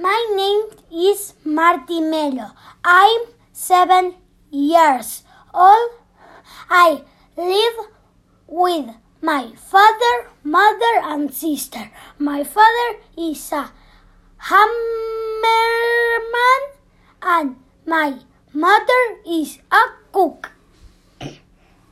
My name is Martimelo. I'm seven years old. I live with my father, mother, and sister. My father is a hammerman, and my mother is a cook.